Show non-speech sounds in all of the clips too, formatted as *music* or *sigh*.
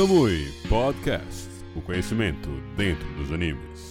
Kamui Podcast. O conhecimento dentro dos animes.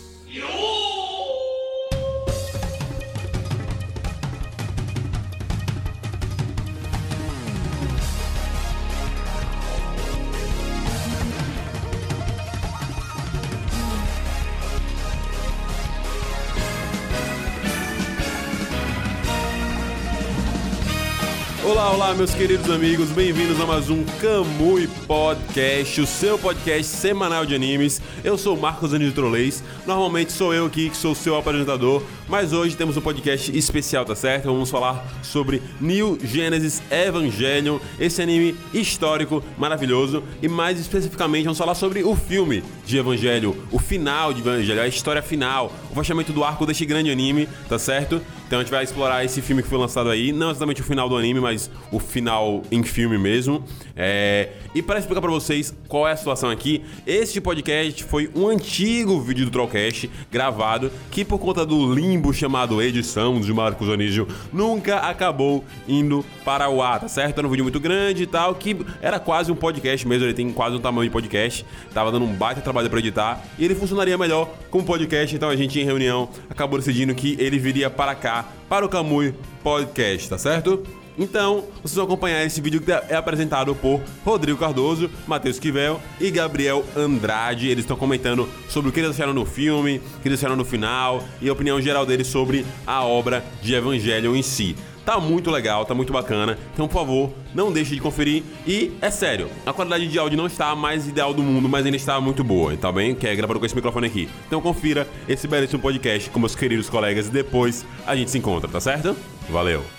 Olá, meus queridos amigos, bem-vindos a mais um Kamui Podcast, o seu podcast semanal de animes. Eu sou o Marcos Trolleis, normalmente sou eu aqui que sou o seu apresentador, mas hoje temos um podcast especial, tá certo? Vamos falar sobre New Genesis Evangelion, esse anime histórico maravilhoso, e mais especificamente vamos falar sobre o filme de Evangelho, o final de Evangelho, a história final, o fechamento do arco deste grande anime, tá certo? Então a gente vai explorar esse filme que foi lançado aí, não exatamente o final do anime, mas o final em filme mesmo. É... E para explicar para vocês qual é a situação aqui, este podcast foi um antigo vídeo do Trollcast gravado que por conta do limbo chamado edição de Marcos Anísio nunca acabou indo para o ar, tá certo? Era um vídeo muito grande e tal, que era quase um podcast mesmo, ele tem quase um tamanho de podcast. Tava dando um baita trabalho para editar e ele funcionaria melhor como podcast, então a gente em reunião acabou decidindo que ele viria para cá para o Camui Podcast, tá certo? Então, vocês vão acompanhar esse vídeo que é apresentado por Rodrigo Cardoso, Matheus Quivel e Gabriel Andrade. Eles estão comentando sobre o que eles acharam no filme, o que eles acharam no final e a opinião geral deles sobre a obra de Evangelho em si. Tá muito legal, tá muito bacana. Então, por favor, não deixe de conferir. E é sério, a qualidade de áudio não está a mais ideal do mundo, mas ainda está muito boa, tá bem? Que é gravado com esse microfone aqui. Então confira esse belíssimo podcast com meus queridos colegas e depois a gente se encontra, tá certo? Valeu!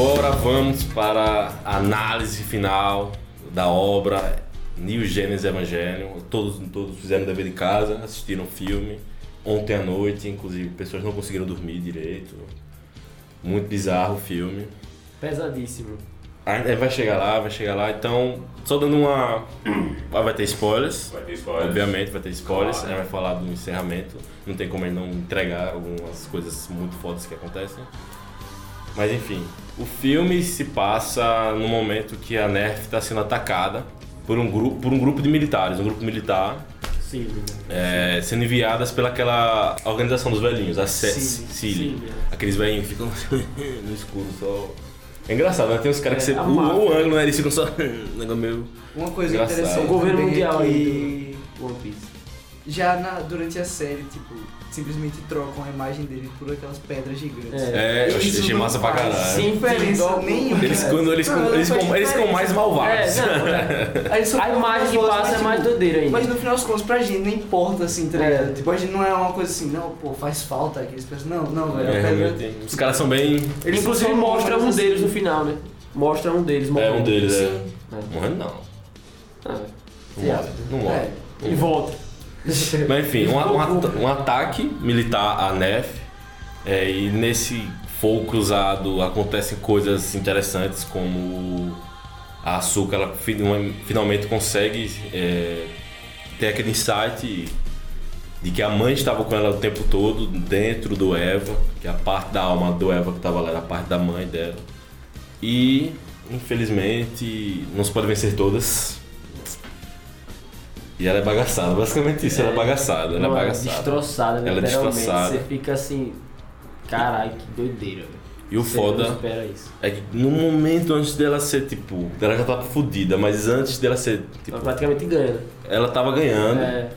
Agora vamos para a análise final da obra New Genesis Evangelion. Todos, todos fizeram o dever de casa, assistiram o filme ontem à noite, inclusive pessoas não conseguiram dormir direito. Muito bizarro o filme. Pesadíssimo. Ainda vai chegar lá, vai chegar lá. Então, só dando uma. Ah, Vai ter spoilers. Vai ter spoilers. Obviamente vai ter spoilers. Claro. A gente vai falar do encerramento. Não tem como ele não entregar algumas coisas muito fodas que acontecem. Mas enfim, o filme se passa no momento que a Nerf está sendo atacada por um, grupo, por um grupo de militares, um grupo militar Sim. é, sendo enviadas pelaquela organização dos velhinhos, a sim. Aqueles velhinhos que ficam *laughs* no escuro só. É engraçado, né? Tem uns caras que É, você. a O, o ângulo, né? Eles ficam só. *laughs* um negócio meio. Uma coisa Engraçado. interessante. O governo mundial é aí que do One Piece. já na- durante a série, tipo, simplesmente trocam a imagem dele por aquelas pedras gigantes. É. É, eu achei massa pra caralho. Sim. diferença nenhuma. Eles, quando, eles, Não, eles, ficam, eles ficam mais malvados. É, não, é. *laughs* A imagem que mas, passa é mais doideira ainda. Mas no final das contas, pra gente não importa assim, tá É. ligado? Tipo, a gente não é uma coisa assim, não, pô, faz falta aqueles pessoas. Não, não, velho. É, ligado? realmente, Os caras são bem. Ele inclusive mostra um números deles assim. no final, né? Mostra um deles É, morrendo. um deles, é. Morrendo não. Ah, Não morre. Não morre. É. ele volta. Mas enfim, um, um um ataque militar à NEF. é, e nesse fogo cruzado acontecem coisas interessantes como a Asuka ela fin- finalmente consegue é, ter aquele insight de que a mãe estava com ela o tempo todo dentro do Eva, que a parte da alma do Eva que estava lá era a parte da mãe dela. E infelizmente não se pode vencer todas. E ela é bagaçada, basicamente isso, ela é bagaçada, ela é Não, bagaçada. destroçada, Ela é destroçada. Você fica assim. Caralho, que doideira, velho. E o Você foda é que no momento antes dela ser tipo, ela já tava fodida, mas antes dela ser tipo, Ela praticamente ganha. né? ela tava ganhando. É,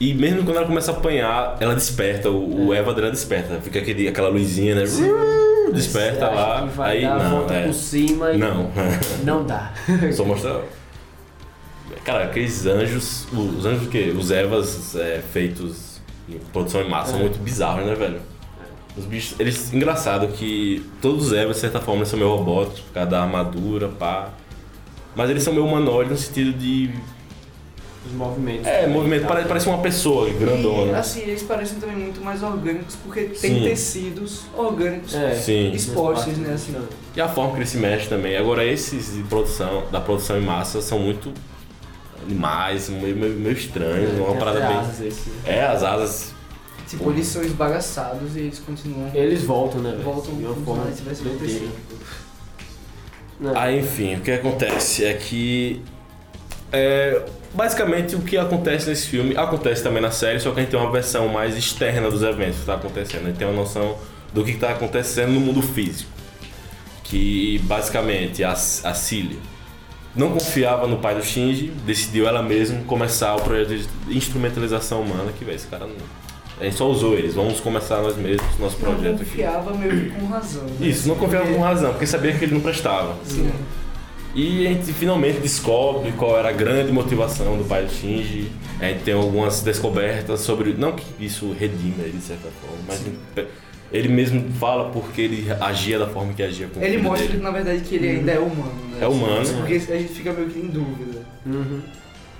E mesmo quando ela começa a apanhar, ela desperta, o, o Eva dela desperta, fica aquele, aquela luzinha, né? Desperta você acha lá, aí não, é. por cima e Não. não dá. *laughs* Só mostra. Cara, aqueles anjos. Os anjos o quê? Os Evas é, feitos em produção em massa são É. muito bizarros, né, velho? Os bichos. Eles. Engraçado que todos os Evas, de certa forma, eles são meio robóticos, por causa da armadura, pá. Mas eles são meio humanoides no sentido de. Os movimentos. É, movimento, tá? parece, parece uma pessoa grandona. E, assim, eles parecem também muito mais orgânicos porque tem Sim. tecidos orgânicos É. Sim. expostos, né? Assim. E a forma que ele se mexe também. Agora esses de produção, da produção em massa são muito animais, meio, meio, meio estranhos, É, uma tem parada bem. asas esse. É, as asas. Tipo, eles são esbagaçados e eles continuam. Eles voltam, né, velho? Voltam de uma forma se tivesse doideira. acontecido. Não, Aí enfim, o que acontece é que. É, basicamente o que acontece nesse filme acontece também na série, só que a gente tem uma versão mais externa dos eventos que está acontecendo. A gente tem uma noção do que está acontecendo no mundo físico. Que basicamente a, a Cilia não confiava no pai do Shinji, decidiu ela mesma começar o projeto de instrumentalização humana, que velho, esse cara não. A gente só usou eles, vamos começar nós mesmos, nosso Não projeto aqui. confiava meio que com razão. né? Isso, não confiava com razão, porque sabia que ele não prestava. Sim. E a gente finalmente descobre qual era a grande motivação do pai do Shinji. A gente tem algumas descobertas sobre. Não que isso redima ele de certa forma, mas ele mesmo fala porque ele agia da forma que agia com Ele mostra, dele. na verdade, que ele ainda é humano, né? É humano. Porque a gente fica meio que em dúvida. Uhum.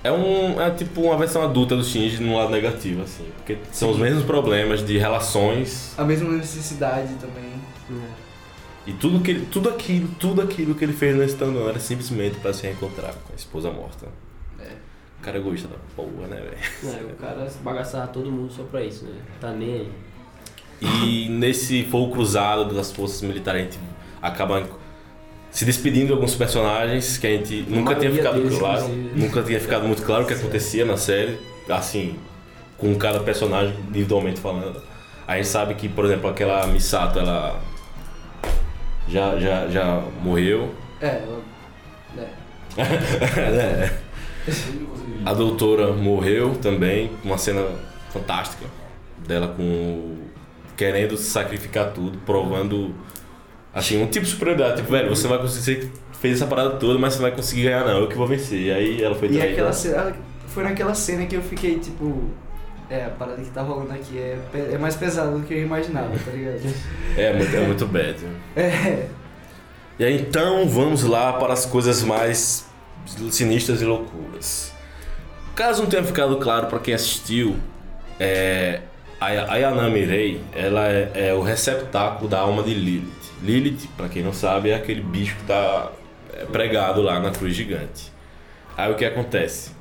É, um, é tipo uma versão adulta do Shinji no lado negativo, assim. Porque são os mesmos problemas de relações A mesma necessidade também. e tudo, que ele, tudo, aquilo, tudo aquilo que ele fez nesse Tandon era simplesmente para se reencontrar com a esposa morta. É. O cara gosta da porra, né, velho? É, o cara bagaçava todo mundo só pra isso, né? Tá nem aí. E nesse fogo cruzado das forças militares, a gente acaba se despedindo de alguns personagens que a gente nunca tinha ficado deles, claro. inclusive. Nunca tinha ficado muito claro o que acontecia na série, assim, com cada personagem individualmente falando. A gente sabe que, por exemplo, aquela Misato, ela já, já, já morreu. É, ela- *laughs* é. É. A doutora morreu também, uma cena fantástica dela com o- querendo sacrificar tudo, provando assim, um tipo de superioridade, tipo, velho, você vai conseguir você fez essa parada toda, mas você vai conseguir ganhar não, eu que vou vencer. E aí ela foi E traída. aquela cena, foi naquela cena que eu fiquei tipo. É, a parada que tá rolando aqui é, é mais pesada do que eu imaginava, tá ligado? *laughs* É muito, é muito bad. *laughs* É. E aí então vamos lá para as coisas mais sinistras e loucuras. Caso não tenha ficado claro para quem assistiu, é, a a Yanami Rei ela é, é o receptáculo da alma de Lilith. Lilith, para quem não sabe, é aquele bicho que está pregado lá na cruz gigante. Aí o que acontece?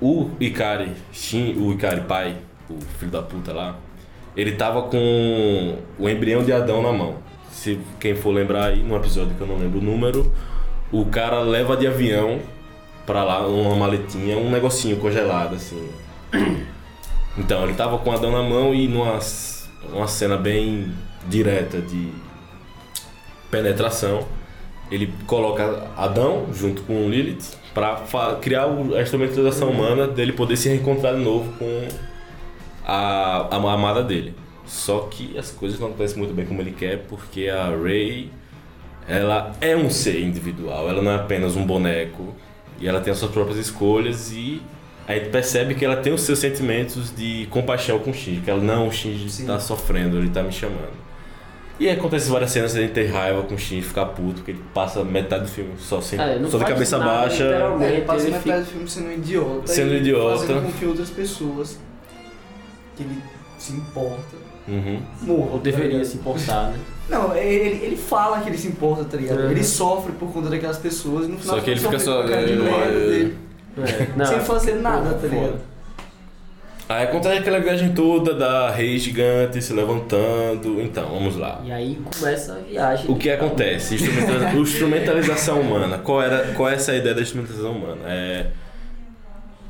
O Ikari, Shin, o Ikari pai, o filho da puta lá, ele tava com o embrião de Adão na mão. Se quem for lembrar aí, num episódio que eu não lembro o número, o cara leva de avião pra lá, uma maletinha, um negocinho congelado, assim. Então, ele tava com Adão na mão e numa uma cena bem direta de penetração, ele coloca Adão junto com Lilith pra fa- criar a instrumentalização humana dele poder se reencontrar de novo com a, a amada dele. Só que as coisas não acontecem muito bem como ele quer, porque a Rey ela é um ser individual, ela não é apenas um boneco e ela tem as suas próprias escolhas e a gente percebe que ela tem os seus sentimentos de compaixão com o Shinji, que ela não, o Shinji está sofrendo, ele está me chamando. E aí acontece várias cenas de ter raiva com o Shinji, ficar puto, porque ele passa metade do filme só, sem, É, só de cabeça nada, baixa. É, ele passa ele metade do filme sendo um idiota. Sendo e idiota. Fazendo com que outras pessoas que ele se importa Uhum. morram. Ou deveria tá se importar, né? Não, ele, ele fala que ele se importa, tá ligado? Uhum. Ele sofre por conta daquelas pessoas e no final Só que ele fica só- é, é, Sem fazer nada, tá ligado? Aí acontece aquela viagem toda da rei gigante se levantando. Então, vamos lá. E aí começa a viagem. O que acontece? Instrumentaliza- *laughs* instrumentalização humana. Qual, era, qual é essa ideia da instrumentalização humana? É,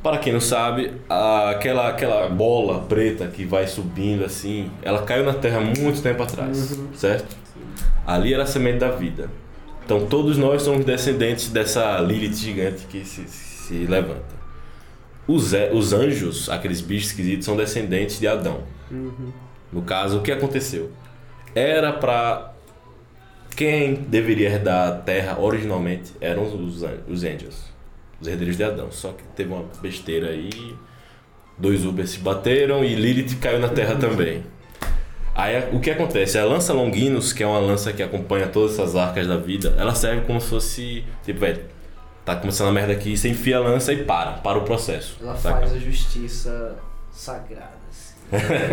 para quem não sabe, aquela, aquela bola preta que vai subindo assim, ela caiu na Terra muito tempo atrás, Uhum. certo? Ali era a semente da vida. Então todos nós somos descendentes dessa Lilith gigante que se, se levanta. Os, é- os anjos, aqueles bichos esquisitos, são descendentes de Adão. Uhum. No caso, o que aconteceu? Era pra. Quem deveria herdar a terra originalmente eram os, os Angels, os herdeiros de Adão. Só que teve uma besteira aí, dois Ubers se bateram e Lilith caiu na terra também. Aí o que acontece? A lança Longinus, que é uma lança que acompanha todas essas arcas da vida, ela serve como se fosse. Tipo, velho, tá começando a merda aqui, você enfia a lança e para, para o processo. Ela saca? faz a justiça sagrada, assim.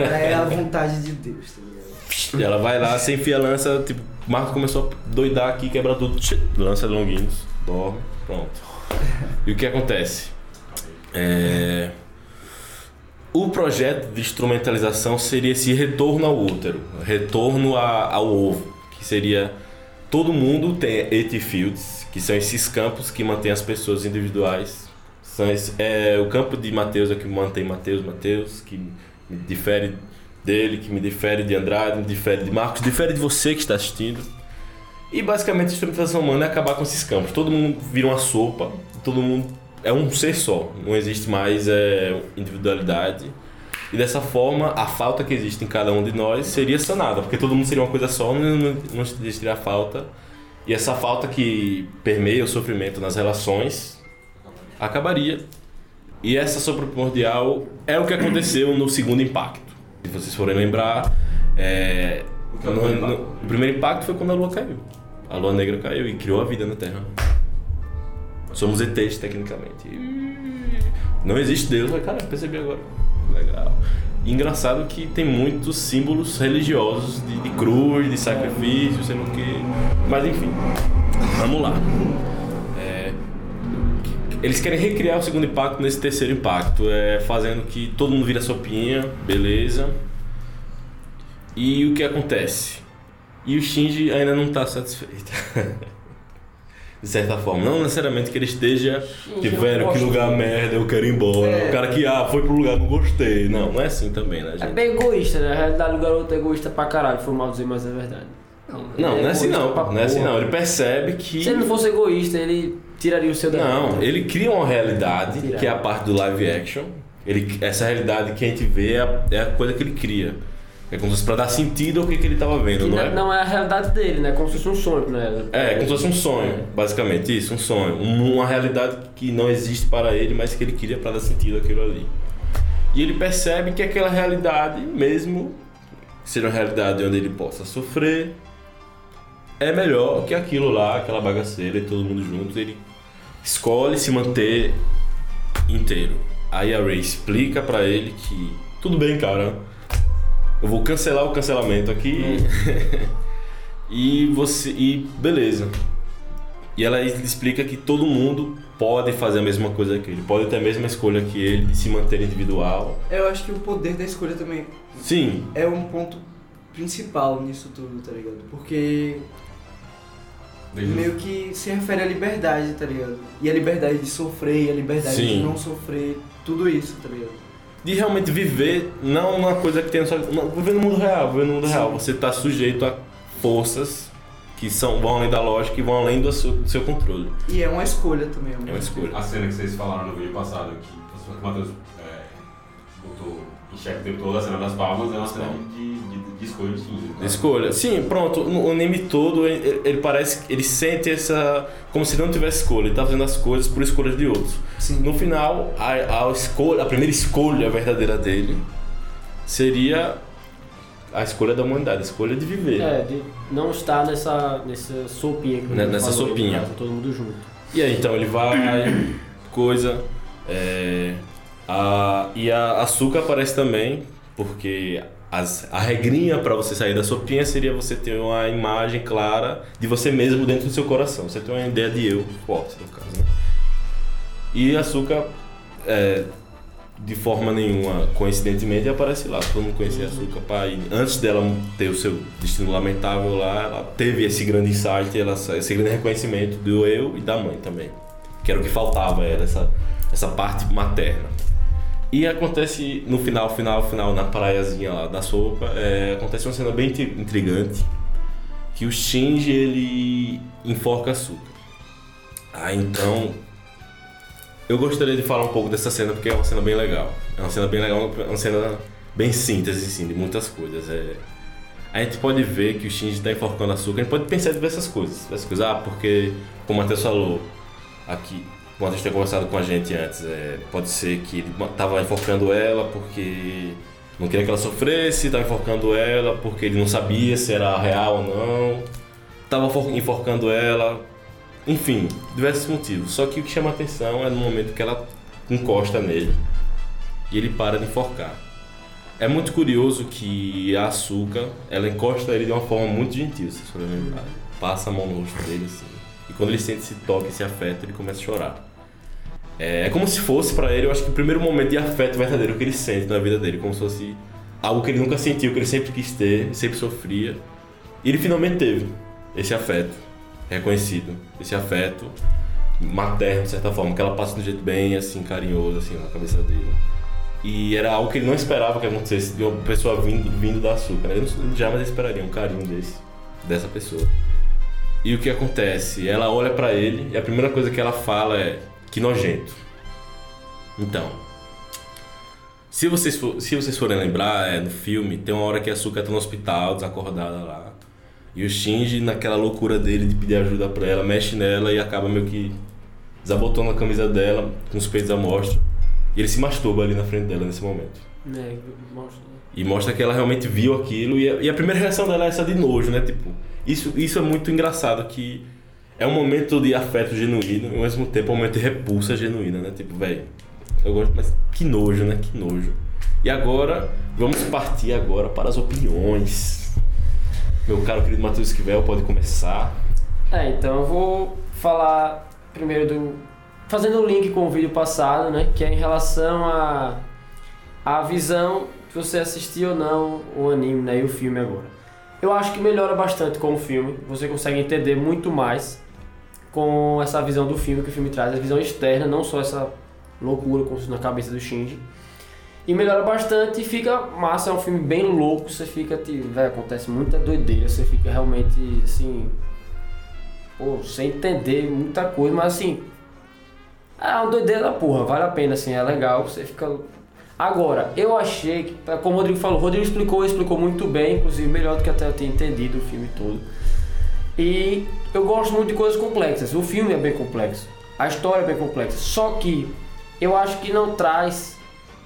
Ela é a vontade de Deus, tá ligado? E ela vai lá, você enfia a lança, tipo, o Marco começou a doidar aqui, quebra tudo, lança longuinhos, dorme, pronto. E o que acontece? É, O projeto de instrumentalização seria esse retorno ao útero, retorno a- ao ovo, que seria todo mundo tem ET Fields, que são esses campos que mantêm as pessoas individuais. São esse- é, o campo de Mateus é que mantém Mateus, Mateus, que me difere dele, que me difere de Andrade, me difere de Marcos, difere de você que está assistindo. E basicamente a instrumentação humana é acabar com esses campos. Todo mundo vira uma sopa, todo mundo é um ser só. Não existe mais é, individualidade. E dessa forma, a falta que existe em cada um de nós seria sanada, porque todo mundo seria uma coisa só, não, não existiria falta. E essa falta que permeia o sofrimento nas relações acabaria. E essa sopa primordial é o que aconteceu no segundo impacto. Se vocês forem lembrar, é, O é no- primeiro no- impacto? o primeiro impacto foi quando a lua caiu. A lua negra caiu e criou a vida na Terra. Somos ETs, tecnicamente. E Não existe Deus, mas cara, percebi agora. Legal. Engraçado que tem muitos símbolos religiosos de, de cruz, de sacrifício, sei lá o quê. Mas enfim, vamos lá. É, eles querem recriar o segundo impacto nesse terceiro impacto, é, fazendo que todo mundo vira sopinha, beleza. E o que acontece? E o Shinji ainda não está satisfeito. *laughs* De certa forma. Não necessariamente que ele esteja, que eu velho, que lugar merda, eu quero ir embora. É. O cara que, ah, foi pro lugar, não gostei. Não, não é assim também, né, É gente? bem egoísta, né? Na realidade o garoto é egoísta pra caralho, foi mal dizer, mas é verdade. Não, não é assim egoísta não. pra Não é assim porra. não. Ele percebe que. Se ele não fosse egoísta, ele tiraria o seu da Não, ele cria uma realidade que é a parte do live action. Ele, essa realidade que a gente vê é a, é a coisa que ele cria. É como se fosse pra dar sentido ao que, que ele tava vendo, Que não é? não é a realidade dele, né? Como se fosse um sonho, né? É, como se fosse um sonho, basicamente, isso, um sonho. Um- Uma realidade que não existe para ele, mas que ele queria para dar sentido àquilo ali. E ele percebe que aquela realidade, mesmo seja uma realidade onde ele possa sofrer, é melhor que aquilo lá, aquela bagaceira e todo mundo junto. Ele escolhe se manter inteiro. Aí a Ray explica pra ele que tudo bem, cara. Eu vou cancelar o cancelamento aqui. e você e beleza. E ela explica que todo mundo pode fazer a mesma coisa que ele, pode ter a mesma escolha que ele de se manter individual. Eu acho que o poder da escolha também Sim, é um ponto principal nisso tudo, tá ligado? Porque meio que se refere à liberdade, tá ligado? E a liberdade de sofrer, e a liberdade Sim. de não sofrer, tudo isso, tá ligado? De realmente viver não uma coisa que tem só não, viver no mundo real, viver no mundo real. Você está sujeito a forças que são vão além da lógica e vão além do seu, do seu controle. E é uma escolha também. É uma escolha. A cena que vocês falaram no vídeo passado, que o Matheus é, botou em xeque o tempo todo, a cena das palmas, é uma cena de, de, de escolha. De escolha. Sim, pronto. O anime todo, ele, ele parece. Ele sente essa. Como se não tivesse escolha. Ele tá fazendo as coisas por escolhas de outros. Sim. No final, a, a, escolha, a primeira escolha verdadeira dele seria a escolha da humanidade, a escolha de viver. É, de não estar nessa, nessa sopinha que Né, nessa falou sopinha. no caso, todo mundo junto. E aí então ele vai, coisa. é, a, e a açúcar aparece também, porque as, a regrinha para você sair da sopinha seria você ter uma imagem clara de você mesmo dentro do seu coração. Você tem uma ideia de eu forte, no caso, né? E açúcar, é, de forma nenhuma, coincidentemente, aparece lá. Todo mundo conhecia açúcar. Pai, antes dela ter o seu destino lamentável lá, ela teve esse grande insight, ela, esse grande reconhecimento do eu e da mãe também. Que era o que faltava, era essa, essa parte materna. E acontece no final, final, final, na praiazinha lá da sopa, é, acontece uma cena bem intri- intrigante, que o Shinji, ele enforca açúcar. Ah, então... Eu gostaria de falar um pouco dessa cena, porque é uma cena bem legal. É uma cena bem legal, é uma cena bem síntese, assim, de muitas coisas. É... A gente pode ver que o Shinji está enforcando açúcar, a gente pode pensar em diversas coisas. Diversas coisas. Ah, porque, como o Matheus falou, aqui, Matheus tinha conversado com a gente antes, é, pode ser que ele estava enforcando ela porque não queria que ela sofresse, estava enforcando ela porque ele não sabia se era real ou não, estava enforcando ela Enfim, diversos motivos. Só que o que chama atenção é no momento que ela encosta nele e ele para de enforcar. É muito curioso que a Açúcar, ela encosta ele de uma forma muito gentil, se for lembrar. Passa a mão no rosto dele assim. E quando ele sente esse toque, esse afeto, ele começa a chorar. É, é como se fosse pra ele, eu acho que o primeiro momento de afeto verdadeiro que ele sente na vida dele, como se fosse algo que ele nunca sentiu, que ele sempre quis ter, sempre sofria. E ele finalmente teve esse afeto reconhecido, esse afeto materno, de certa forma, que ela passa de um jeito bem, assim, carinhoso, assim, na cabeça dele. E era algo que ele não esperava que acontecesse de uma pessoa vindo, vindo da açúcar. Né? Ele não- jamais esperaria um carinho desse, dessa pessoa. E o que acontece? Ela olha pra ele e a primeira coisa que ela fala é que nojento. Então, se vocês, for- se vocês forem lembrar, é, no filme, tem uma hora que a Asuka tá no hospital, desacordada lá. E o Shinji, naquela loucura dele de pedir ajuda pra ela, mexe nela e acaba meio que desabotando a camisa dela, com os peitos à mostra. E ele se masturba ali na frente dela nesse momento. É, mostra. E mostra que ela realmente viu aquilo e a, e a primeira reação dela é essa de nojo, né? Tipo, isso, isso é muito engraçado que é um momento de afeto genuíno e ao mesmo tempo é um momento de repulsa genuína, né? Tipo, velho, eu gosto, mas que nojo, né? Que nojo. E agora, vamos partir agora para as opiniões. Meu caro querido Matheus Esquivel pode começar. É, então eu vou falar primeiro do. Fazendo o link com o vídeo passado, né? Que é em relação a. a visão de você assistir ou não o anime, né? E o filme agora. Eu acho que melhora bastante com o filme. Você consegue entender muito mais com essa visão do filme que o filme traz, a visão externa, não só essa loucura como na cabeça do Shinji. E melhora bastante e fica massa, é um filme bem louco, você fica, tipo, acontece muita doideira, você fica realmente assim, pô, sem entender muita coisa, mas assim, é uma doideira da porra, vale a pena, assim, é legal, você fica. Agora, eu achei que, como o Rodrigo falou, o Rodrigo explicou, explicou muito bem, inclusive melhor do que até eu tinha entendido o filme todo. E eu gosto muito de coisas complexas, o filme é bem complexo, a história é bem complexa, só que eu acho que não traz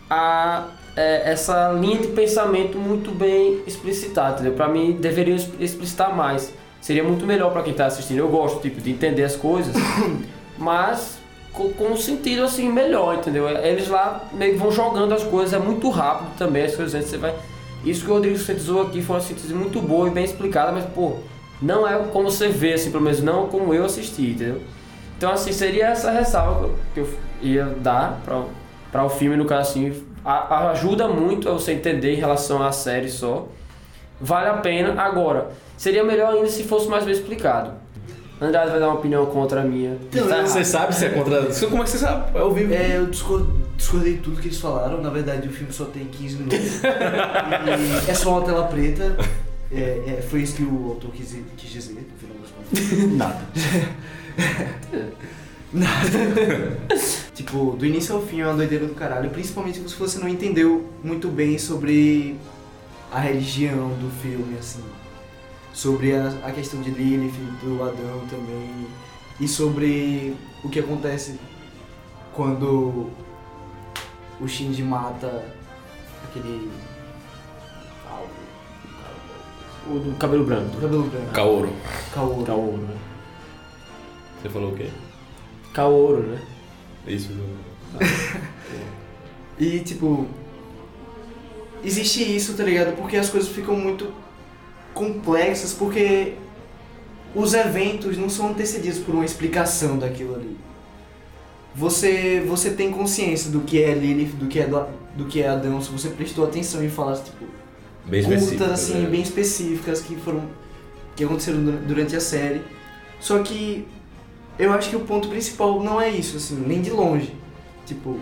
a, é, essa linha de pensamento muito bem explicitada, entendeu? Pra mim, deveria explicitar mais. Seria muito melhor pra quem tá assistindo. Eu gosto, tipo, de entender as coisas, *coughs* mas com, com um sentido, assim, melhor, entendeu? Eles lá meio que vão jogando as coisas, é muito rápido também, as coisas, você vai... Isso que o Rodrigo sintetizou aqui foi uma síntese muito boa e bem explicada, mas, pô, não é como você vê, assim, pelo menos não como eu assisti, entendeu? Então, assim, seria essa ressalva que eu ia dar pra, pra o filme, no caso, assim, a- ajuda muito a você entender em relação à série só. Vale a pena. Agora, seria melhor ainda se fosse mais bem explicado. Andrade vai dar uma opinião contra a minha. Tá eu- errado. Você sabe se é contra. Como é que você sabe? É ao vivo. É, eu discor- discordei de tudo que eles falaram. Na verdade, o filme só tem 15 minutos. *laughs* E é só uma tela preta. É, é, foi isso que o autor quis, quis dizer, no final das contas. *laughs* Nada. *laughs* *laughs* Tipo, do início ao fim é uma doideira do caralho. Principalmente se você não entendeu muito bem sobre a religião do filme, assim. Sobre a, a questão de Lilith, do Adão também. E sobre o que acontece quando o Shinji mata aquele. O do cabelo branco. Do cabelo branco. Kaoro. Kaoru. Kaoru, né? Você falou o quê? Kaoru, né? Isso. E tipo. Existe isso, tá ligado? Porque as coisas ficam muito complexas, porque os eventos não são antecedidos por uma explicação daquilo ali. Você, você tem consciência do que é Lilith, do que é, do, do que é Adão, se você prestou atenção em falas, tipo, Bem curtas, assim, né? bem específicas que foram. que aconteceram du- durante a série. Só que eu acho que o ponto principal não é isso, assim, nem de longe. Tipo,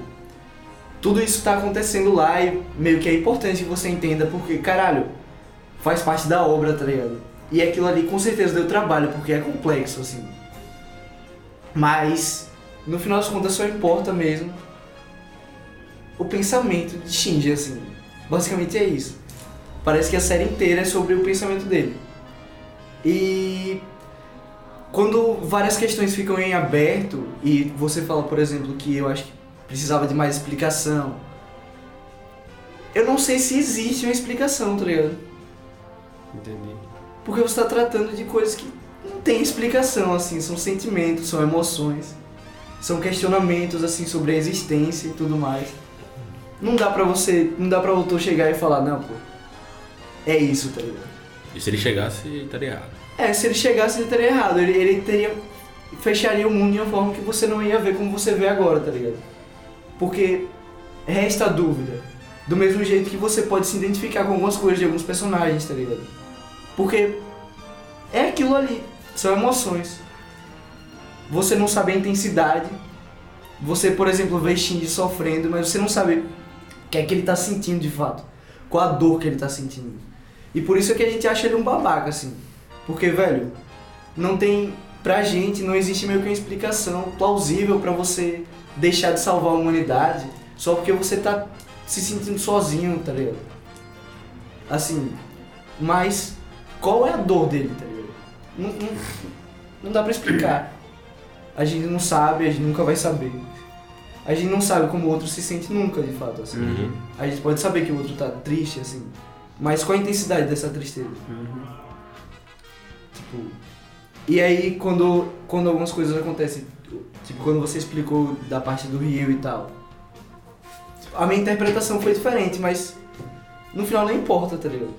tudo isso tá acontecendo lá e meio que é importante que você entenda porque, caralho, faz parte da obra, tá ligado? E aquilo ali com certeza deu trabalho, porque é complexo, assim. Mas, no final das contas, só importa mesmo o pensamento de Shinji, assim. Basicamente é isso. Parece que a série inteira é sobre o pensamento dele. E quando várias questões ficam em aberto e você fala, por exemplo, que eu acho que precisava de mais explicação. Eu não sei se existe uma explicação, tá ligado? Entendi. Porque você tá tratando de coisas que não tem explicação, assim, são sentimentos, são emoções, são questionamentos, assim, sobre a existência e tudo mais. Não dá pra você, não dá pra o autor chegar e falar, não, pô, é isso, tá ligado? E se ele chegasse, ele estaria errado. É, se ele chegasse, ele teria errado. Ele, ele teria. fecharia o mundo de uma forma que você não ia ver como você vê agora, tá ligado? Porque resta a dúvida. Do mesmo jeito que você pode se identificar com algumas coisas de alguns personagens, tá ligado? Porque é aquilo ali. São emoções. Você não sabe a intensidade. Você, por exemplo, vê Shinji sofrendo, mas você não sabe o que é que ele tá sentindo de fato. Qual a dor que ele tá sentindo. E por isso é que a gente acha ele um babaca, assim. Porque, velho, não tem. Pra gente, não existe meio que uma explicação plausível pra você deixar de salvar a humanidade só porque você tá se sentindo sozinho, tá ligado? Assim, mas qual é a dor dele, tá ligado? Não, não, não dá pra explicar. A gente não sabe, a gente nunca vai saber. A gente não sabe como o outro se sente nunca, de fato, assim. Uhum. A gente pode saber que o outro tá triste, assim. Mas qual a intensidade dessa tristeza? Tipo. E aí quando, quando algumas coisas acontecem, tipo quando você explicou da parte do Rio e tal. A minha interpretação foi diferente, mas no final não importa, tá ligado?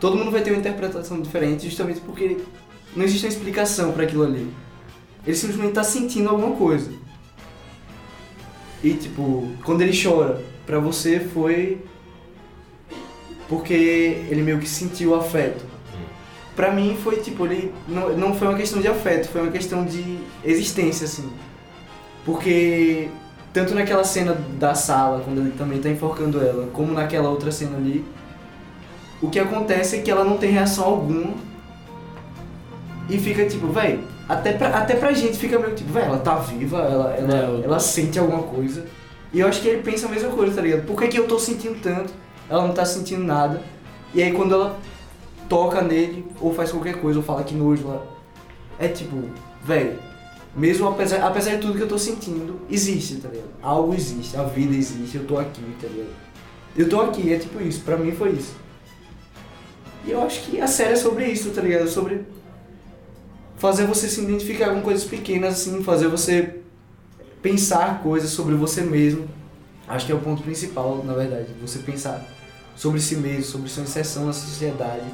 Todo mundo vai ter uma interpretação diferente justamente porque não existe uma explicação pra aquilo ali. Ele simplesmente tá sentindo alguma coisa. E tipo, quando ele chora, pra você foi porque ele meio que sentiu afeto. Pra mim foi tipo, ele não, não foi uma questão de afeto, foi uma questão de existência, assim. Porque tanto naquela cena da sala, quando ele também tá enforcando ela, como naquela outra cena ali, o que acontece é que ela não tem reação alguma e fica tipo, véi, até pra, até pra gente fica meio tipo, véi, ela tá viva, ela, ela, É, eu- ela sente alguma coisa. E eu acho que ele pensa a mesma coisa, tá ligado? Por que, que eu tô sentindo tanto? Ela não tá sentindo nada. E aí quando ela toca nele, ou faz qualquer coisa, ou fala que nojo lá, é tipo, velho, mesmo apesar, apesar de tudo que eu tô sentindo, existe, tá ligado? Algo existe, a vida existe, eu tô aqui, tá ligado? Eu tô aqui, é tipo isso, pra mim foi isso. E eu acho que a série é sobre isso, tá ligado? Sobre fazer você se identificar com coisas pequenas, assim, fazer você pensar coisas sobre você mesmo. Acho que é o ponto principal, na verdade, você pensar sobre si mesmo, sobre sua inserção na sociedade,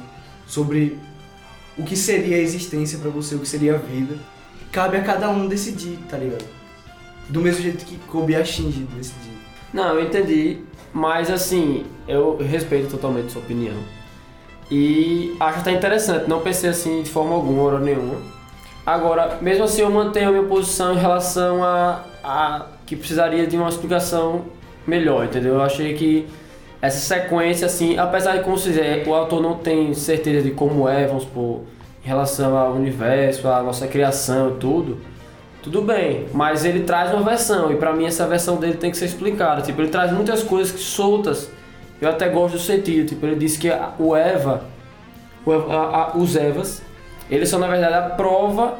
sobre o que seria a existência pra você, o que seria a vida. Cabe a cada um decidir, tá ligado? Do mesmo jeito que coube a Shinji decidir. Não, eu entendi, mas assim, eu respeito totalmente sua opinião. E acho até interessante, não pensei assim de forma alguma, hora nenhuma. Agora, mesmo assim, eu mantenho a minha posição em relação a, a que precisaria de uma explicação melhor, entendeu? Eu achei que essa sequência, assim, apesar de como se dizer, o autor não tem certeza de como é, vamos supor, em relação ao universo, à nossa criação e tudo, tudo bem, mas ele traz uma versão e pra mim essa versão dele tem que ser explicada. Tipo, ele traz muitas coisas que soltas. Eu até gosto do sentido. Tipo, ele disse que a- o Eva, o a- a- os Evas, eles são na verdade a prova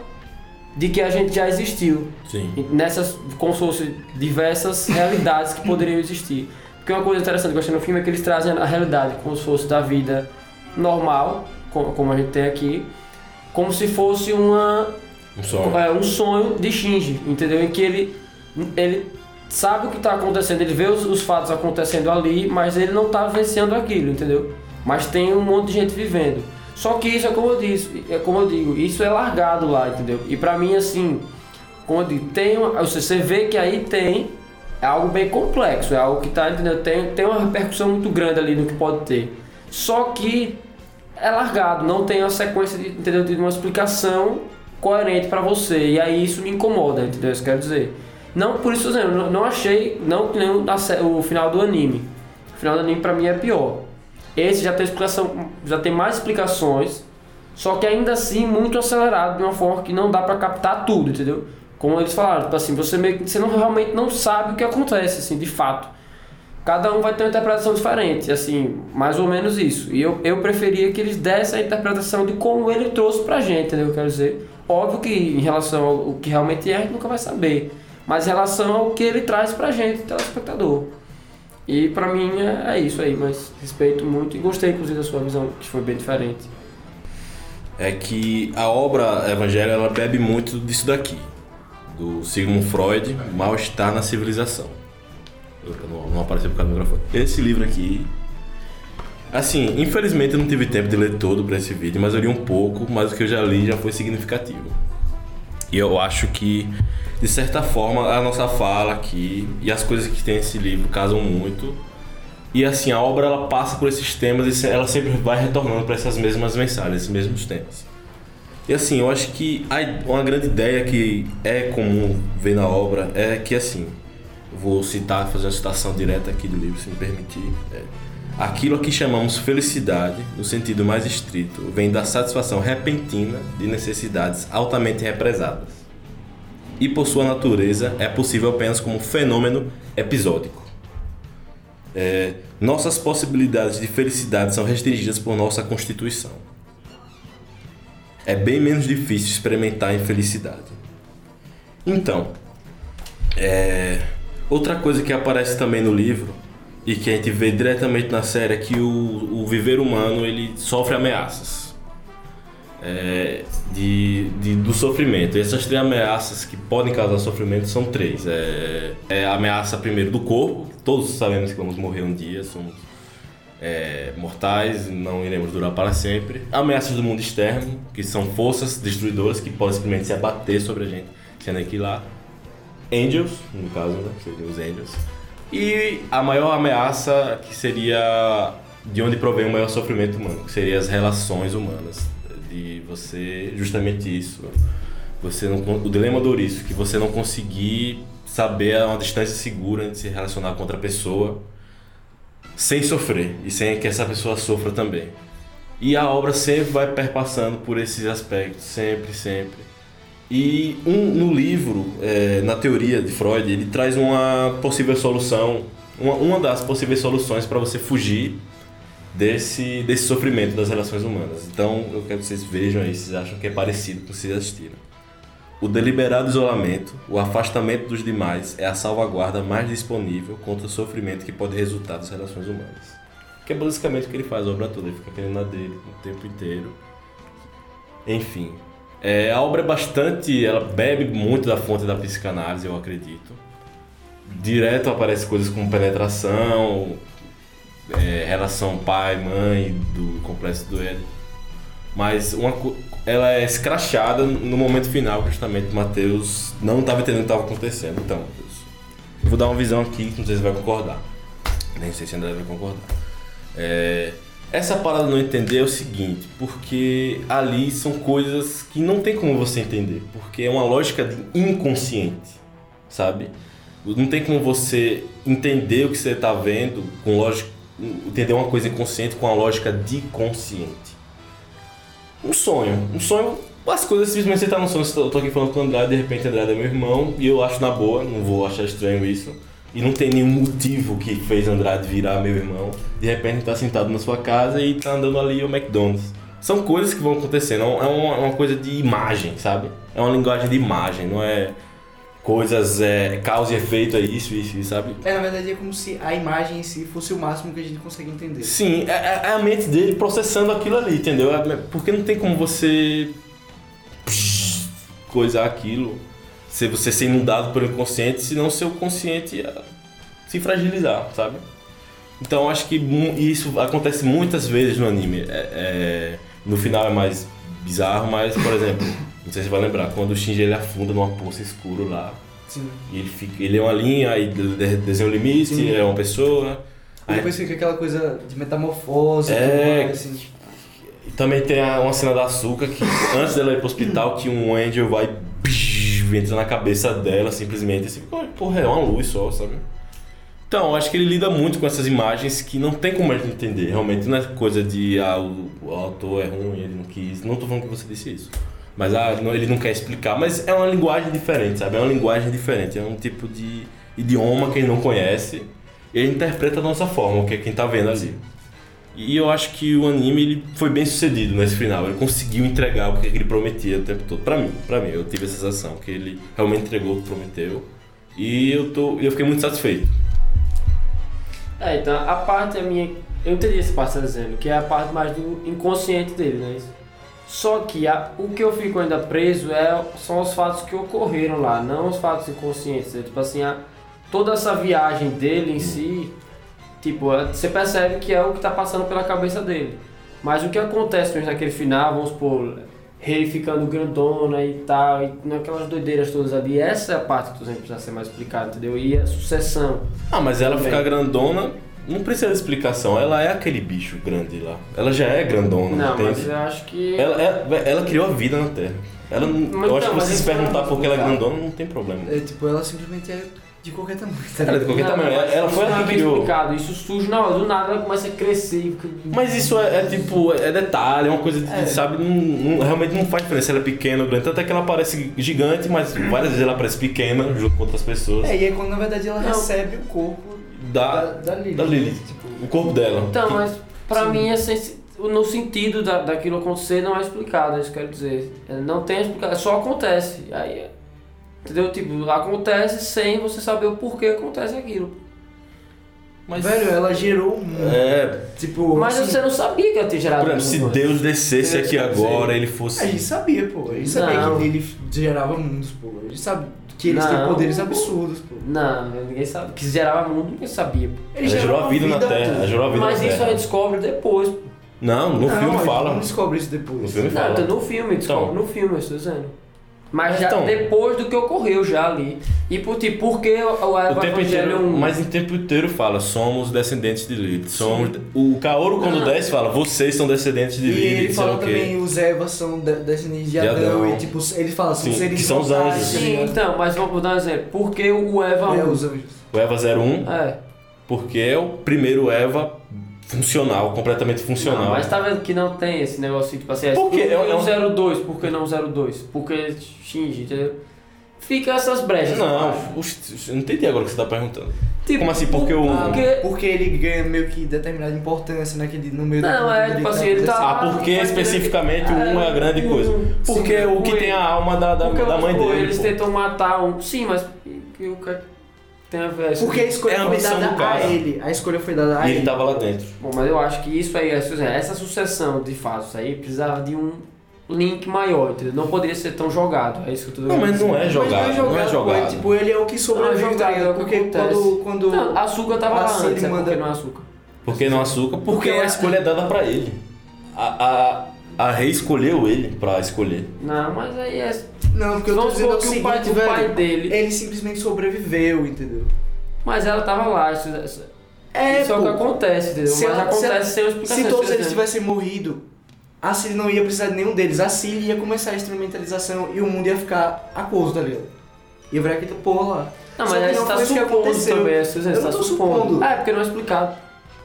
de que a gente já existiu. Sim. Nessas, como se fossem diversas realidades que poderiam existir. Porque uma coisa interessante que eu achei no filme é que eles trazem a realidade como se fosse da vida normal, como, a gente tem aqui, como se fosse uma Um sonho. é um sonho de Shinji, entendeu? Em que ele, ele sabe o que está acontecendo, ele vê os, os fatos acontecendo ali, mas ele não está vivenciando aquilo, entendeu? Mas tem um monte de gente vivendo. Só que isso é como eu disse, é como eu digo, isso é largado lá, entendeu? E pra mim assim, como eu digo, tem uma, ou seja, você vê que aí tem é algo bem complexo, é algo que tá, entendeu? Tem, tem uma repercussão muito grande ali no que pode ter. Só que é largado, não tem uma sequência de, entendeu? de uma explicação coerente pra você. E aí isso me incomoda, entendeu? Isso quero dizer. Não, por isso, eu não, não achei, não que nem o, final do anime. O final do anime pra mim é pior. Esse já tem explicação, já tem mais explicações, só que ainda assim muito acelerado de uma forma que não dá pra captar tudo, entendeu? Como eles falaram, tipo assim, você meio que você não realmente não sabe o que acontece assim, de fato. Cada um vai ter uma interpretação diferente, assim, mais ou menos isso. E eu, eu preferia que eles dessem a interpretação de como ele trouxe pra gente, entendeu? Quero dizer, óbvio que em relação ao que realmente é, a gente nunca vai saber. Mas em relação ao que ele traz pra gente, telespectador. E pra mim é, é isso aí, mas respeito muito e gostei inclusive da sua visão, que foi bem diferente. é que a obra Evangelho ela bebe muito disso daqui, do Sigmund Freud, Mal-Estar na Civilização. Não, não apareceu por causa do microfone. Esse livro aqui. Assim, infelizmente eu não tive tempo de ler todo para esse vídeo, mas eu li um pouco, mas o que eu já li já foi significativo. E eu acho que, de certa forma, a nossa fala aqui e as coisas que tem nesse livro casam muito. E assim, a obra ela passa por esses temas e ela sempre vai retornando para essas mesmas mensagens, esses mesmos temas. E assim, eu acho que uma grande ideia que é comum ver na obra é que assim, vou citar, fazer uma citação direta aqui do livro, se me permitir. é, Aquilo a que chamamos felicidade, no sentido mais estrito, vem da satisfação repentina de necessidades altamente represadas. E por sua natureza, é possível apenas como fenômeno episódico. É, nossas possibilidades de felicidade são restringidas por nossa constituição. É bem menos difícil experimentar infelicidade. Então, é, outra coisa que aparece também no livro e que a gente vê diretamente na série é que o, o viver humano ele sofre ameaças é, de, de- do sofrimento. E essas três ameaças que podem causar sofrimento são três. É, é a ameaça primeiro do corpo, todos sabemos que vamos morrer um dia, somos é, mortais, não iremos durar para sempre. Ameaças do mundo externo, que são forças destruidoras que podem simplesmente se abater sobre a gente, se aniquilar. Angels, no caso, né? Seriam os Angels. E a maior ameaça que seria de onde provém o maior sofrimento humano, que seria as relações humanas. De você, justamente isso. Você não, o dilema do ouriço, que você não conseguir saber a uma distância segura de se relacionar com outra pessoa sem sofrer e sem que essa pessoa sofra também. E a obra sempre vai perpassando por esses aspectos, sempre, sempre. E um, no livro, é, na teoria de Freud, ele traz uma possível solução, uma, uma das possíveis soluções para você fugir desse, desse sofrimento das relações humanas. Então, eu quero que vocês vejam aí, vocês acham que é parecido com vocês assistiram. O deliberado isolamento, o afastamento dos demais, é a salvaguarda mais disponível contra o sofrimento que pode resultar das relações humanas. Que é basicamente o que ele faz a obra toda, ele fica querendo na dele o tempo inteiro. Enfim, é, a obra é bastante. Ela bebe muito da fonte da psicanálise, eu acredito. Direto aparece coisas como penetração, é, relação pai-mãe, do complexo do Édipo. Mas uma, co- ela é escrachada no momento final, justamente Mateus não estava entendendo o que estava acontecendo. Então, eu vou dar uma visão aqui, não sei se vai concordar. Nem sei se André vai concordar. É, essa parada não entender é o seguinte, porque ali são coisas que não tem como você entender, porque é uma lógica inconsciente, sabe? Não tem como você entender o que você está vendo com lógica, entender uma coisa inconsciente com a lógica de consciente. Um sonho, um sonho, as coisas simplesmente você tá no sonho, eu tô aqui falando com o Andrade, de repente Andrade é meu irmão, e eu acho na boa, não vou achar estranho isso. E não tem nenhum motivo que fez Andrade virar meu irmão. De repente tá sentado na sua casa e tá andando ali o McDonald's. São coisas que vão acontecendo, é é uma coisa de imagem, sabe? É uma linguagem de imagem, não é coisas, é, causa e efeito, é isso, isso, isso, sabe? É, na verdade é como se a imagem em si fosse o máximo que a gente consegue entender. Sim, é, é- é a mente dele processando aquilo ali, entendeu? É- Porque não tem como você coisar aquilo, se você ser inundado pelo inconsciente, senão seu consciente se fragilizar, sabe? Então acho que isso acontece muitas vezes no anime. É- é- no final é mais bizarro, mas, por exemplo, não sei se você vai lembrar, quando o Shinji ele afunda numa poça escuro lá, Sim. e ele, fica, ele é uma linha, aí de- de- desenha o limite, Sim. é uma pessoa. E Aí- depois fica aquela coisa de metamorfose, É. mais, assim. E também tem a- uma cena da Açúcar que antes dela ir pro hospital que um angel vai entra na cabeça dela simplesmente assim, "Pô, porra, é uma luz só, sabe? Então, acho que ele lida muito com essas imagens que não tem como a gente entender. Realmente não é coisa de ah, o, o autor é ruim, ele não quis. Não tô falando que você disse isso. Mas ah, não- ele não quer explicar. Mas é uma linguagem diferente, sabe? É uma linguagem diferente. É um tipo de idioma que ele não conhece. E ele interpreta da nossa forma, o que é quem tá vendo ali. E eu acho que o anime ele foi bem sucedido nesse final. Ele conseguiu entregar o que ele prometia o tempo todo. Pra mim, pra mim, eu tive a sensação que ele realmente entregou o que prometeu. E eu, tô, eu fiquei muito satisfeito. É, então a parte a minha. Eu entendi essa parte dizendo, que é a parte mais do inconsciente dele, né? Isso. Só que a- o que eu fico ainda preso é, são os fatos que ocorreram lá, não os fatos inconscientes. né? Tipo assim, a- toda essa viagem dele em si, tipo, é- você percebe que é o que tá passando pela cabeça dele. Mas o que acontece mesmo naquele final, vamos supor, Rei ficando grandona e tal, e naquelas doideiras todas ali, essa é a parte que precisa ser mais explicada, entendeu? E a sucessão. Ah, mas ela Também. ficar grandona, não precisa de explicação. Ela é aquele bicho grande lá. Ela já é grandona, Não, entende? mas eu acho que. Ela, é- ela criou a vida na Terra. Ela, não- Mas eu acho então, que mas você se não é perguntar por que ela é grandona, não tem problema. É, tipo, ela simplesmente é de qualquer tamanho. tá Ela é de qualquer Não, tamanho. Ela isso foi não a é que bem criou. explicado. Isso surge na hora, do nada ela começa a crescer. fica- Mas isso é, é tipo, é detalhe, é uma coisa de, É. sabe, não, não- realmente não faz diferença. Ela é pequena ou grande. Tanto é que ela parece gigante, mas várias vezes ela parece pequena junto com outras pessoas. É, e aí quando na verdade ela Não. recebe o corpo Da, da, da Lily. da Lily. Tipo, O corpo dela. Então, Que- mas pra Sim. mim, é sens- no sentido da, daquilo acontecer, não é explicado, é isso quero dizer. É, Não tem explicação, só acontece. Aí, entendeu? Tipo, acontece sem você saber o porquê acontece aquilo. Mas, velho, ela gerou um mundo. é, Tipo, Mas assim, você não sabia que ela tinha gerado por exemplo, se antes. Deus descesse aqui agora, ele A gente fosse. sabia, pô. A gente sabia Não. que ele gerava mundos, pô. A gente sabe que eles têm Não. poderes absurdos, pô. Não, ninguém sabe. Que gerava mundo, ninguém sabia. pô. Ele Ela gerou a vida na Terra. Ela gerou a vida Mas na isso a gente descobre depois. pô. Não, no Não, filme fala. Não descobre isso depois. No filme Não, fala. então no filme, descobre Então. no filme, eu estou dizendo. Mas já Então. depois do que ocorreu já ali. E por tipo, porque o, o O tempo Evangelho inteiro, mas em tempo inteiro fala, somos descendentes de Lilith. Somos, o Kaoru quando Não. desce fala, vocês são descendentes de E Lilith, ele sei fala o também, os Evas são de- descendentes de De Adão, Adão. e tipo, ele fala, são Sim, seres que são os anjos. tá Sim, então, mas vamos dar um exemplo. Porque o Eva É, 1. os anjos. O Eva 01, É. porque é o primeiro Eva funcional, completamente funcional. Não, mas tá vendo que não tem esse negócio, tipo assim, Por quê? é É um- o 02, por que não o 02? Porque Shinji, entendeu? Fica essas brechas. Não, eu não entendi agora o que você tá perguntando. Tipo, Como assim? Porque o- Porque... porque ele ganha meio que determinada importância naquele, no meio Não, da é, tipo da- assim, ele tá- Ah, porque especificamente entender. um é a grande É, coisa. um- Porque sim, o que um tem ele. a alma da, da, Porque da mãe pô, dele. eles pô. tentam matar um. Sim, mas que o que tem a ver? Porque a escolha É a foi dada a ele. A escolha foi dada a E ele. ele tava lá dentro. Bom, mas eu acho que isso aí, essa essa sucessão de fatos aí precisava de um link maior, entendeu? Não poderia ser tão jogado. É isso que eu tô Não, mas não é Mas jogado, não é jogado. Tipo, ele é o que sobrevive, Não é jogado, ligado? é o que Porque quando... quando Não, açúcar tava lá Assim, antes, é ele porque manda- não é açúcar. Por que não açúcar? Porque, Porque a a- escolha é dada pra ele. A, a, a rei escolheu ele pra escolher. Não, mas aí é. Não, porque eu tô Vamos dizendo é supor o que o pai, seguinte, o pai velho. dele. Ele simplesmente sobreviveu, entendeu? Mas ela tava lá. Isso, isso, É, isso é o pô. que acontece, entendeu? Se mas ela- se acontece sem explicação. Se todos eles exemplo. tivessem morrido, a Cilly não ia precisar de nenhum deles. A Cilly ia começar a instrumentalização e o mundo ia ficar aquoso, tá ligado? Ia virar aquele porra lá. Não, Só mas que aí não você tá foi isso que supondo aconteceu. também, é que eu dizendo, não você tô tá supondo. É, porque não é explicado.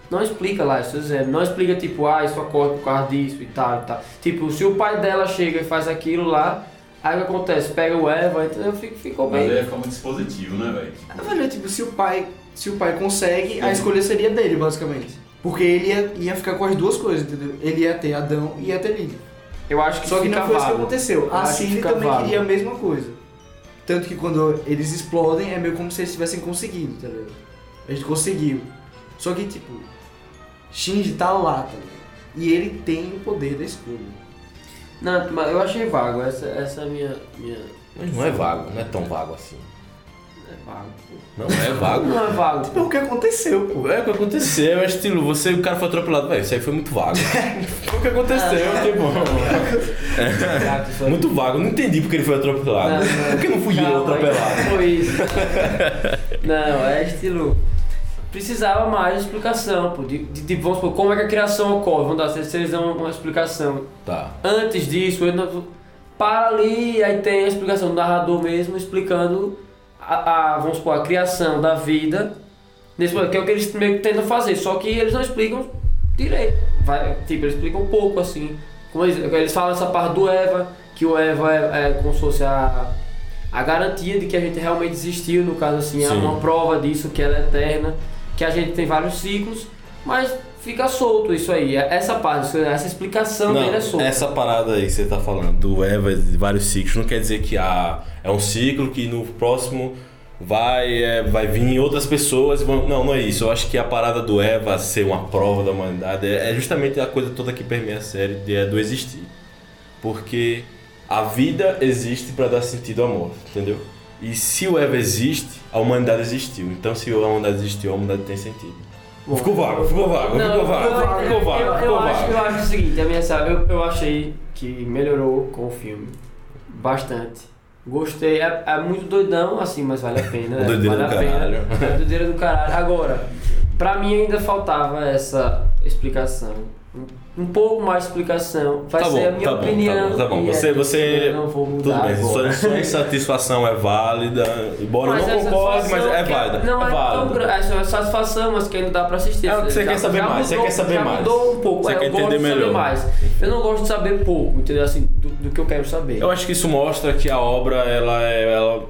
Não explica lá, isso tô dizendo. Não explica tipo, ah, isso ocorre por causa disso e tal e tal. Tipo, se o pai dela chega e faz aquilo lá, aí o que acontece? Pega o Eva, entendeu? Fica- Ficou Mas bem. é como dispositivo, né, velho? Ah, velho, tipo, se o pai, se o pai consegue, a escolha seria dele, basicamente. Porque ele ia, ia ficar com as duas coisas, entendeu? Ele ia ter Adão e ia ter Lili. Eu acho que Só que não foi isso que vago. aconteceu. Eu A fica também vago. queria a mesma coisa. Tanto que quando eles explodem, é meio como se eles tivessem conseguido, tá ligado? A gente conseguiu. Só que, tipo, Shinji tá lá, tá ligado? E ele tem o poder da escolha. Não, mas eu achei vago. Essa, essa é a minha, minha. Mas não é vago, não é tão vago assim. É vago. pô. Não é vago. *laughs* Não é vago. É o que aconteceu, pô. É o que aconteceu, é estilo, você, o cara foi atropelado, velho, isso aí foi muito vago. *laughs* foi o que aconteceu, tipo. *laughs* Muito vago, não entendi porque ele foi atropelado. Não, não. Por que não fui eu Calma, atropelado? Foi isso. Não, é estilo. Precisava mais explicação, pô. De, de, de- vamos supor, como é que a criação ocorre? Vamos dar, eles dão uma explicação. Tá. Antes disso, não, para ali, aí tem a explicação do narrador mesmo explicando a, a, vamos supor, a criação da vida. Nesse momento, que é o que eles meio que tentam fazer, só que eles não explicam direito. Vai, tipo, eles explicam um pouco assim. Como eles, eles falam essa parte do Eva, que o Eva é, é como se fosse a, a garantia de que a gente realmente existiu, no caso assim, é uma prova disso, que ela é eterna, que a gente tem vários ciclos, mas fica solto isso aí. Essa parte, essa explicação Não, dele é solta. essa parada aí que você tá falando, do Eva de vários ciclos, não quer dizer que ah, é um ciclo que no próximo vai, é, vai vir outras pessoas. vão- Não, não é isso. Eu acho que a parada do Eva ser uma prova da humanidade é, é justamente a coisa toda que permeia a série de, é do existir. Porque a vida existe para dar sentido à morte, entendeu? E se o Eva existe, a humanidade existiu. Então se a humanidade existiu, a humanidade tem sentido. Ficou vago, ficou vago, Não, ficou vago, eu- ficou vago, eu, eu ficou acho, vago. eu acho o seguinte, a minha sabe, eu, eu achei que melhorou com o filme bastante. Gostei, é, é muito doidão, assim, mas vale a pena. né? Doideira vale do a pena. caralho. É doideira do caralho. Agora, pra mim ainda faltava essa explicação. Um- pouco mais de explicação. Vai Tá ser bom, a minha tá bom, tá opinião. bom, tá bom. e é Você- tudo você- não vou Tudo mudar bem, sua, sua insatisfação é válida, embora eu Mas não concorde, mas é que válida. Não é, é tão grande. Essa é satisfação, mas que ainda dá pra assistir. É o que você Já- quer saber mais, você mudou- quer saber mais. mudou um pouco. Você é, quer entender melhor. mais. Eu não gosto de saber pouco, entendeu? Assim, do, do que eu quero saber. Eu acho que isso mostra que a obra ela, é- ela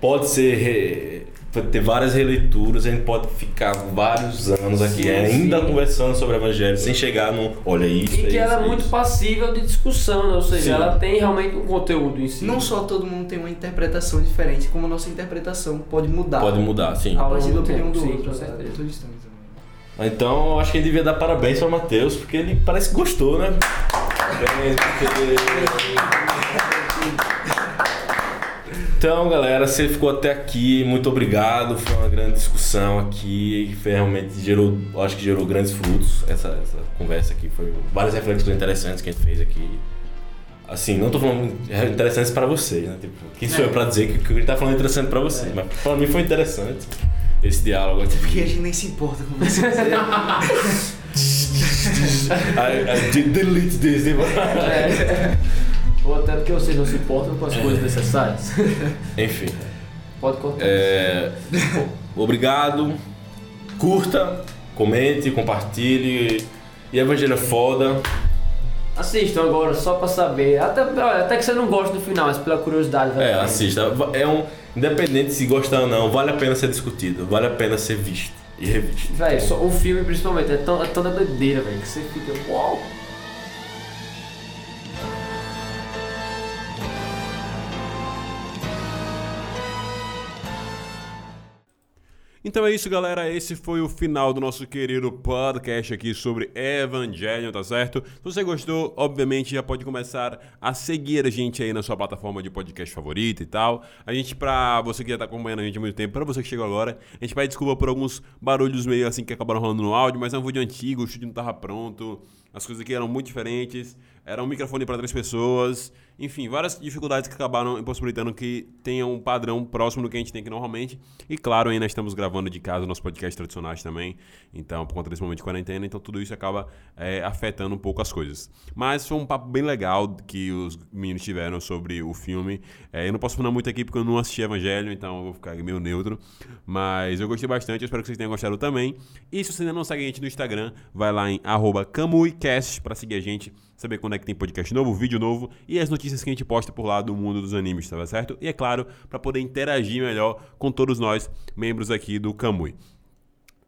pode ser pode ter várias releituras, a gente pode ficar vários anos aqui Sim, ainda sim. conversando sobre o evangelho sem chegar no olha isso, E que é ela isso, é muito isso. passível de discussão, né? ou seja, Sim. ela tem realmente um conteúdo em si. Não só todo mundo tem uma interpretação diferente, como a nossa interpretação pode mudar. Pode mudar, sim. A partir da Ao opinião do tempo, outro. sim, com a certeza. também. Então eu acho que ele devia dar parabéns para Matheus, porque ele parece que gostou, né? Parabéns, Matheus. Então, galera, você ficou até aqui, muito obrigado. Foi uma grande discussão aqui, foi realmente gerou, acho que gerou grandes frutos. Essa, essa conversa aqui foi várias reflexões interessantes que a gente fez aqui. Assim, não tô falando interessantes para vocês, né? Tipo, quem sou eu para dizer que o que a gente tá falando é interessante para vocês, mas para mim foi interessante esse diálogo aqui. Porque a gente nem se importa com você. *laughs* I, I delete this. tipo. É. Ou até porque vocês não se importam com as coisas necessárias. *laughs* Enfim. Pode cortar. É, obrigado. Curta, comente, compartilhe. E Evangelho é foda. Assistam agora, só pra saber. Até, até que você não gosta do final, mas pela curiosidade. É, assista. É um. Independente se gostar ou não, vale a pena ser discutido. Vale a pena ser visto e revisto. Véi, só o filme principalmente é, tão, é toda doideira, velho, que você fica. Uau! Então é isso, galera. Esse foi o final do nosso querido podcast aqui sobre Evangelion, tá certo? Se você gostou, obviamente já pode começar a seguir a gente aí na sua plataforma de podcast favorita e tal. A gente, pra você que já tá acompanhando a gente há muito tempo, pra você que chegou agora, a gente pede desculpa por alguns barulhos meio assim que acabaram rolando no áudio, mas é um vídeo antigo, o estúdio não tava pronto, as coisas aqui eram muito diferentes, era um microfone para três pessoas, enfim, várias dificuldades que acabaram impossibilitando que tenha um padrão próximo do que a gente tem aqui normalmente. E claro, ainda estamos gravando de casa nossos podcasts tradicionais também, então por conta desse momento de quarentena, então tudo isso acaba é, afetando um pouco as coisas. Mas foi um papo bem legal que os meninos tiveram sobre o filme. É, eu não posso falar muito aqui porque eu não assisti Evangelho, então eu vou ficar meio neutro. Mas eu gostei bastante, eu espero que vocês tenham gostado também. E se você ainda não segue a gente no Instagram, vai lá em arroba para seguir a gente, saber quando é que tem podcast novo, vídeo novo e as notícias que a gente posta por lá do mundo dos animes, tá certo? E é claro, para poder interagir melhor com todos nós, membros aqui do Camui.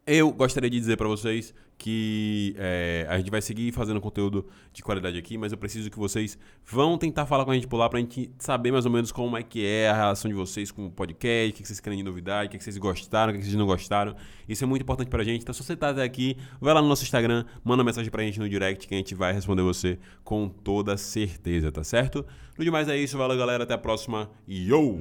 Eu gostaria de dizer para vocês que é, a gente vai seguir fazendo conteúdo de qualidade aqui, mas eu preciso que vocês vão tentar falar com a gente por lá pra gente saber mais ou menos como é que é a relação de vocês com o podcast, o que vocês querem de novidade, o que vocês gostaram, o que vocês não gostaram. Isso é muito importante pra gente. Então, se você tá até aqui, vai lá no nosso Instagram, manda uma mensagem pra gente no direct que a gente vai responder você com toda certeza, tá certo? No demais é isso, valeu galera, até a próxima. Yo!